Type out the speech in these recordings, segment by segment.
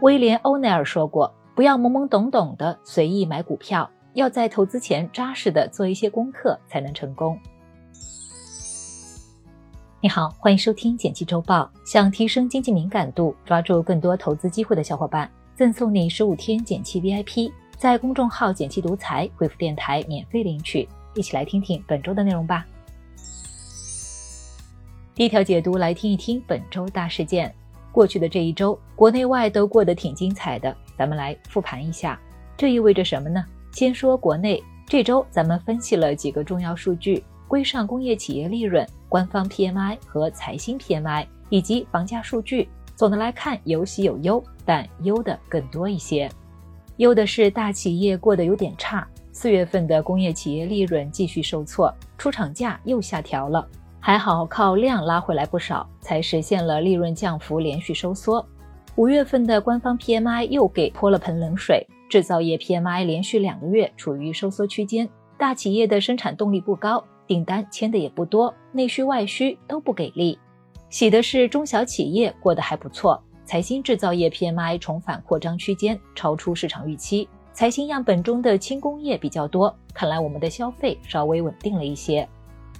威廉·欧奈尔说过：“不要懵懵懂懂的随意买股票，要在投资前扎实的做一些功课，才能成功。”你好，欢迎收听简七周报。想提升经济敏感度，抓住更多投资机会的小伙伴，赠送你十五天简七 VIP，在公众号“简七独裁回复“电台”免费领取。一起来听听本周的内容吧。第一条解读，来听一听本周大事件。过去的这一周，国内外都过得挺精彩的。咱们来复盘一下，这意味着什么呢？先说国内，这周咱们分析了几个重要数据：规上工业企业利润、官方 PMI 和财新 PMI，以及房价数据。总的来看，有喜有忧，但忧的更多一些。忧的是大企业过得有点差，四月份的工业企业利润继续受挫，出厂价又下调了。还好靠量拉回来不少，才实现了利润降幅连续收缩。五月份的官方 PMI 又给泼了盆冷水，制造业 PMI 连续两个月处于收缩区间，大企业的生产动力不高，订单签的也不多，内需外需都不给力。喜的是中小企业过得还不错，财新制造业 PMI 重返扩张区间，超出市场预期。财新样本中的轻工业比较多，看来我们的消费稍微稳定了一些。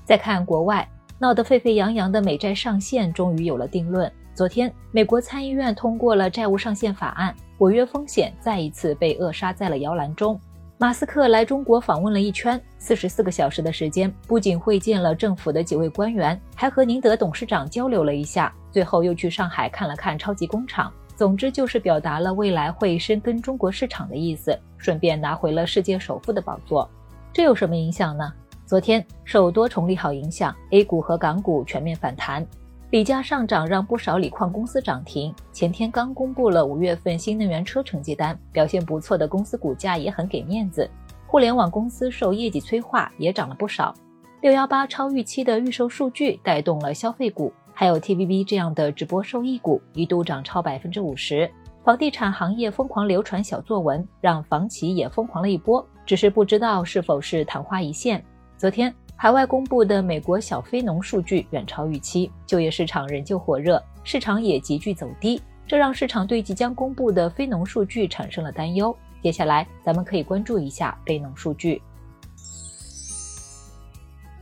再看国外。闹得沸沸扬扬的美债上限终于有了定论。昨天，美国参议院通过了债务上限法案，违约风险再一次被扼杀在了摇篮中。马斯克来中国访问了一圈，四十四个小时的时间，不仅会见了政府的几位官员，还和宁德董事长交流了一下，最后又去上海看了看超级工厂。总之就是表达了未来会深耕中国市场的意思，顺便拿回了世界首富的宝座。这有什么影响呢？昨天受多重利好影响，A 股和港股全面反弹，锂价上涨让不少锂矿公司涨停。前天刚公布了五月份新能源车成绩单，表现不错的公司股价也很给面子。互联网公司受业绩催化也涨了不少。六幺八超预期的预售数据带动了消费股，还有 TVB 这样的直播受益股一度涨超百分之五十。房地产行业疯狂流传小作文，让房企也疯狂了一波，只是不知道是否是昙花一现。昨天，海外公布的美国小非农数据远超预期，就业市场仍旧火热，市场也急剧走低，这让市场对即将公布的非农数据产生了担忧。接下来，咱们可以关注一下非农数据。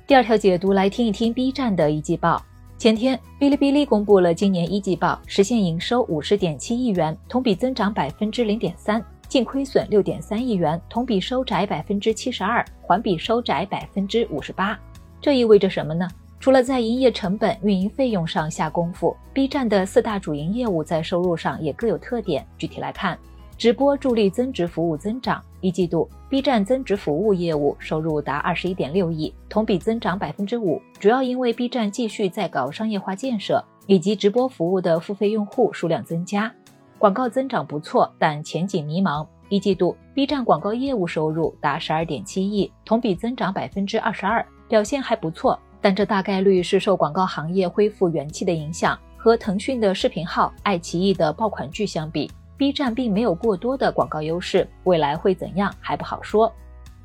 第二条解读，来听一听 B 站的一季报。前天，哔哩哔哩公布了今年一季报，实现营收五十点七亿元，同比增长百分之零点三。净亏损六点三亿元，同比收窄百分之七十二，环比收窄百分之五十八。这意味着什么呢？除了在营业成本、运营费用上下功夫，B 站的四大主营业务在收入上也各有特点。具体来看，直播助力增值服务增长。一季度，B 站增值服务业务收入达二十一点六亿，同比增长百分之五，主要因为 B 站继续在搞商业化建设，以及直播服务的付费用户数量增加。广告增长不错，但前景迷茫。一季度，B 站广告业务收入达十二点七亿，同比增长百分之二十二，表现还不错。但这大概率是受广告行业恢复元气的影响。和腾讯的视频号、爱奇艺的爆款剧相比，B 站并没有过多的广告优势，未来会怎样还不好说。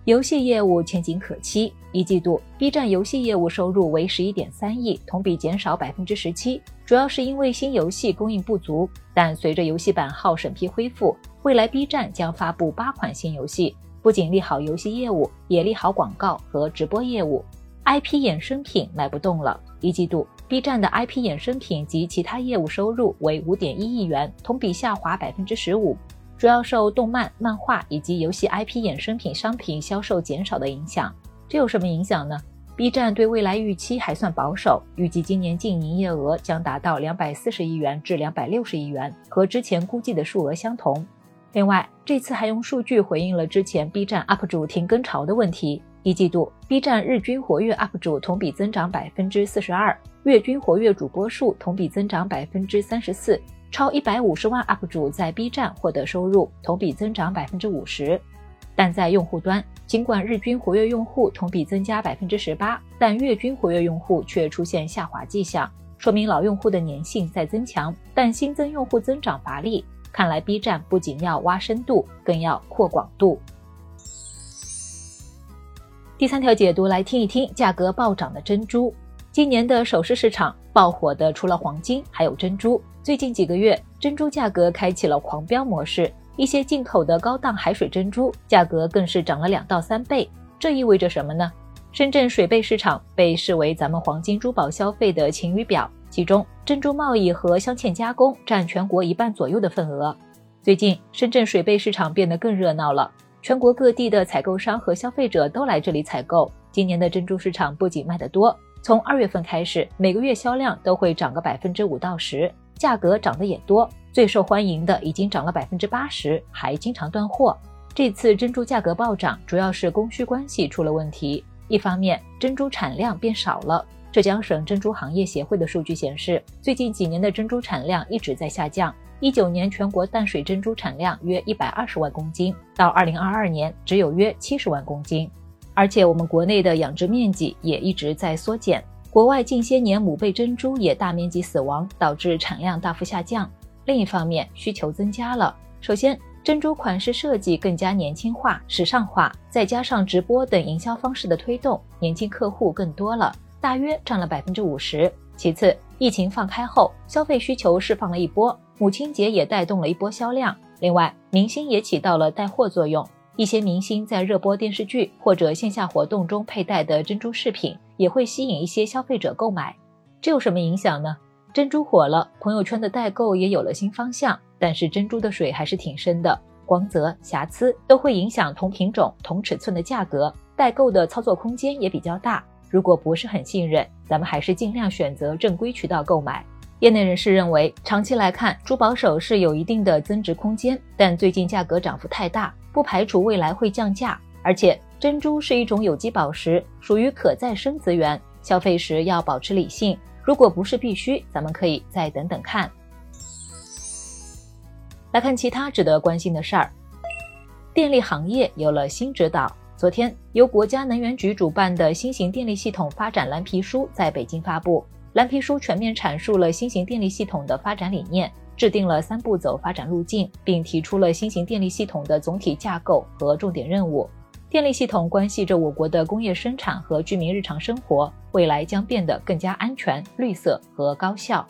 游戏业务前景可期。一季度，B 站游戏业务收入为十一点三亿，同比减少百分之十七，主要是因为新游戏供应不足。但随着游戏版号审批恢复，未来 B 站将发布八款新游戏，不仅利好游戏业务，也利好广告和直播业务。IP 衍生品卖不动了。一季度，B 站的 IP 衍生品及其他业务收入为五点一亿元，同比下滑百分之十五。主要受动漫、漫画以及游戏 IP 衍生品商品销售减少的影响。这有什么影响呢？B 站对未来预期还算保守，预计今年净营业额将达到两百四十亿元至两百六十亿元，和之前估计的数额相同。另外，这次还用数据回应了之前 B 站 UP 主停更潮的问题。一季度，B 站日均活跃 UP 主同比增长百分之四十二，月均活跃主播数同比增长百分之三十四。超一百五十万 UP 主在 B 站获得收入，同比增长百分之五十。但在用户端，尽管日均活跃用户同比增加百分之十八，但月均活跃用户却出现下滑迹象，说明老用户的粘性在增强，但新增用户增长乏力。看来 B 站不仅要挖深度，更要扩广度。第三条解读来听一听价格暴涨的珍珠。今年的首饰市场爆火的除了黄金，还有珍珠。最近几个月，珍珠价格开启了狂飙模式，一些进口的高档海水珍珠价格更是涨了两到三倍。这意味着什么呢？深圳水贝市场被视为咱们黄金珠宝消费的晴雨表，其中珍珠贸易和镶嵌加工占全国一半左右的份额。最近，深圳水贝市场变得更热闹了，全国各地的采购商和消费者都来这里采购。今年的珍珠市场不仅卖得多。从二月份开始，每个月销量都会涨个百分之五到十，价格涨得也多。最受欢迎的已经涨了百分之八十，还经常断货。这次珍珠价格暴涨，主要是供需关系出了问题。一方面，珍珠产量变少了。浙江省珍珠行业协会的数据显示，最近几年的珍珠产量一直在下降。一九年全国淡水珍珠产量约一百二十万公斤，到二零二二年只有约七十万公斤。而且我们国内的养殖面积也一直在缩减，国外近些年母贝珍珠也大面积死亡，导致产量大幅下降。另一方面，需求增加了。首先，珍珠款式设计更加年轻化、时尚化，再加上直播等营销方式的推动，年轻客户更多了，大约占了百分之五十。其次，疫情放开后，消费需求释放了一波，母亲节也带动了一波销量。另外，明星也起到了带货作用。一些明星在热播电视剧或者线下活动中佩戴的珍珠饰品，也会吸引一些消费者购买。这有什么影响呢？珍珠火了，朋友圈的代购也有了新方向。但是珍珠的水还是挺深的，光泽、瑕疵都会影响同品种、同尺寸的价格。代购的操作空间也比较大。如果不是很信任，咱们还是尽量选择正规渠道购买。业内人士认为，长期来看，珠宝首饰有一定的增值空间，但最近价格涨幅太大。不排除未来会降价，而且珍珠是一种有机宝石，属于可再生资源，消费时要保持理性。如果不是必须，咱们可以再等等看。来看其他值得关心的事儿，电力行业有了新指导。昨天，由国家能源局主办的新型电力系统发展蓝皮书在北京发布。蓝皮书全面阐述了新型电力系统的发展理念。制定了三步走发展路径，并提出了新型电力系统的总体架构和重点任务。电力系统关系着我国的工业生产和居民日常生活，未来将变得更加安全、绿色和高效。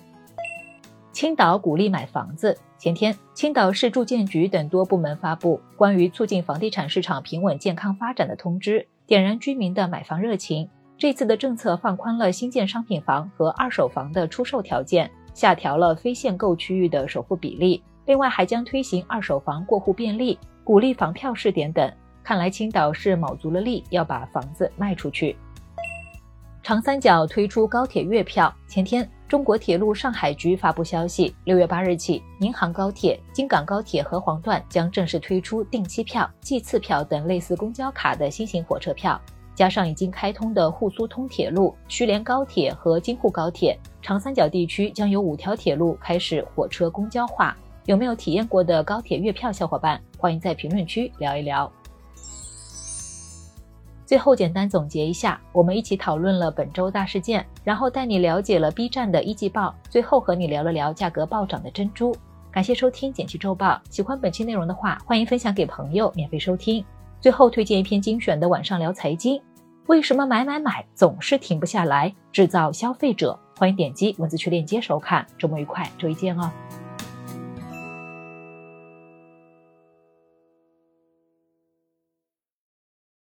青岛鼓励买房子。前天，青岛市住建局等多部门发布关于促进房地产市场平稳健康发展的通知，点燃居民的买房热情。这次的政策放宽了新建商品房和二手房的出售条件。下调了非限购区域的首付比例，另外还将推行二手房过户便利，鼓励房票试点等。看来青岛是卯足了力要把房子卖出去。长三角推出高铁月票，前天中国铁路上海局发布消息，六月八日起，宁杭高铁、京港高铁和黄段将正式推出定期票、计次票等类似公交卡的新型火车票。加上已经开通的沪苏通铁路、徐连高铁和京沪高铁，长三角地区将有五条铁路开始火车公交化。有没有体验过的高铁月票？小伙伴欢迎在评论区聊一聊。最后简单总结一下，我们一起讨论了本周大事件，然后带你了解了 B 站的一季报，最后和你聊了聊价格暴涨的珍珠。感谢收听简七周报，喜欢本期内容的话，欢迎分享给朋友免费收听。最后推荐一篇精选的晚上聊财经，为什么买买买总是停不下来？制造消费者，欢迎点击文字区链接收看。周末愉快，周一见哦。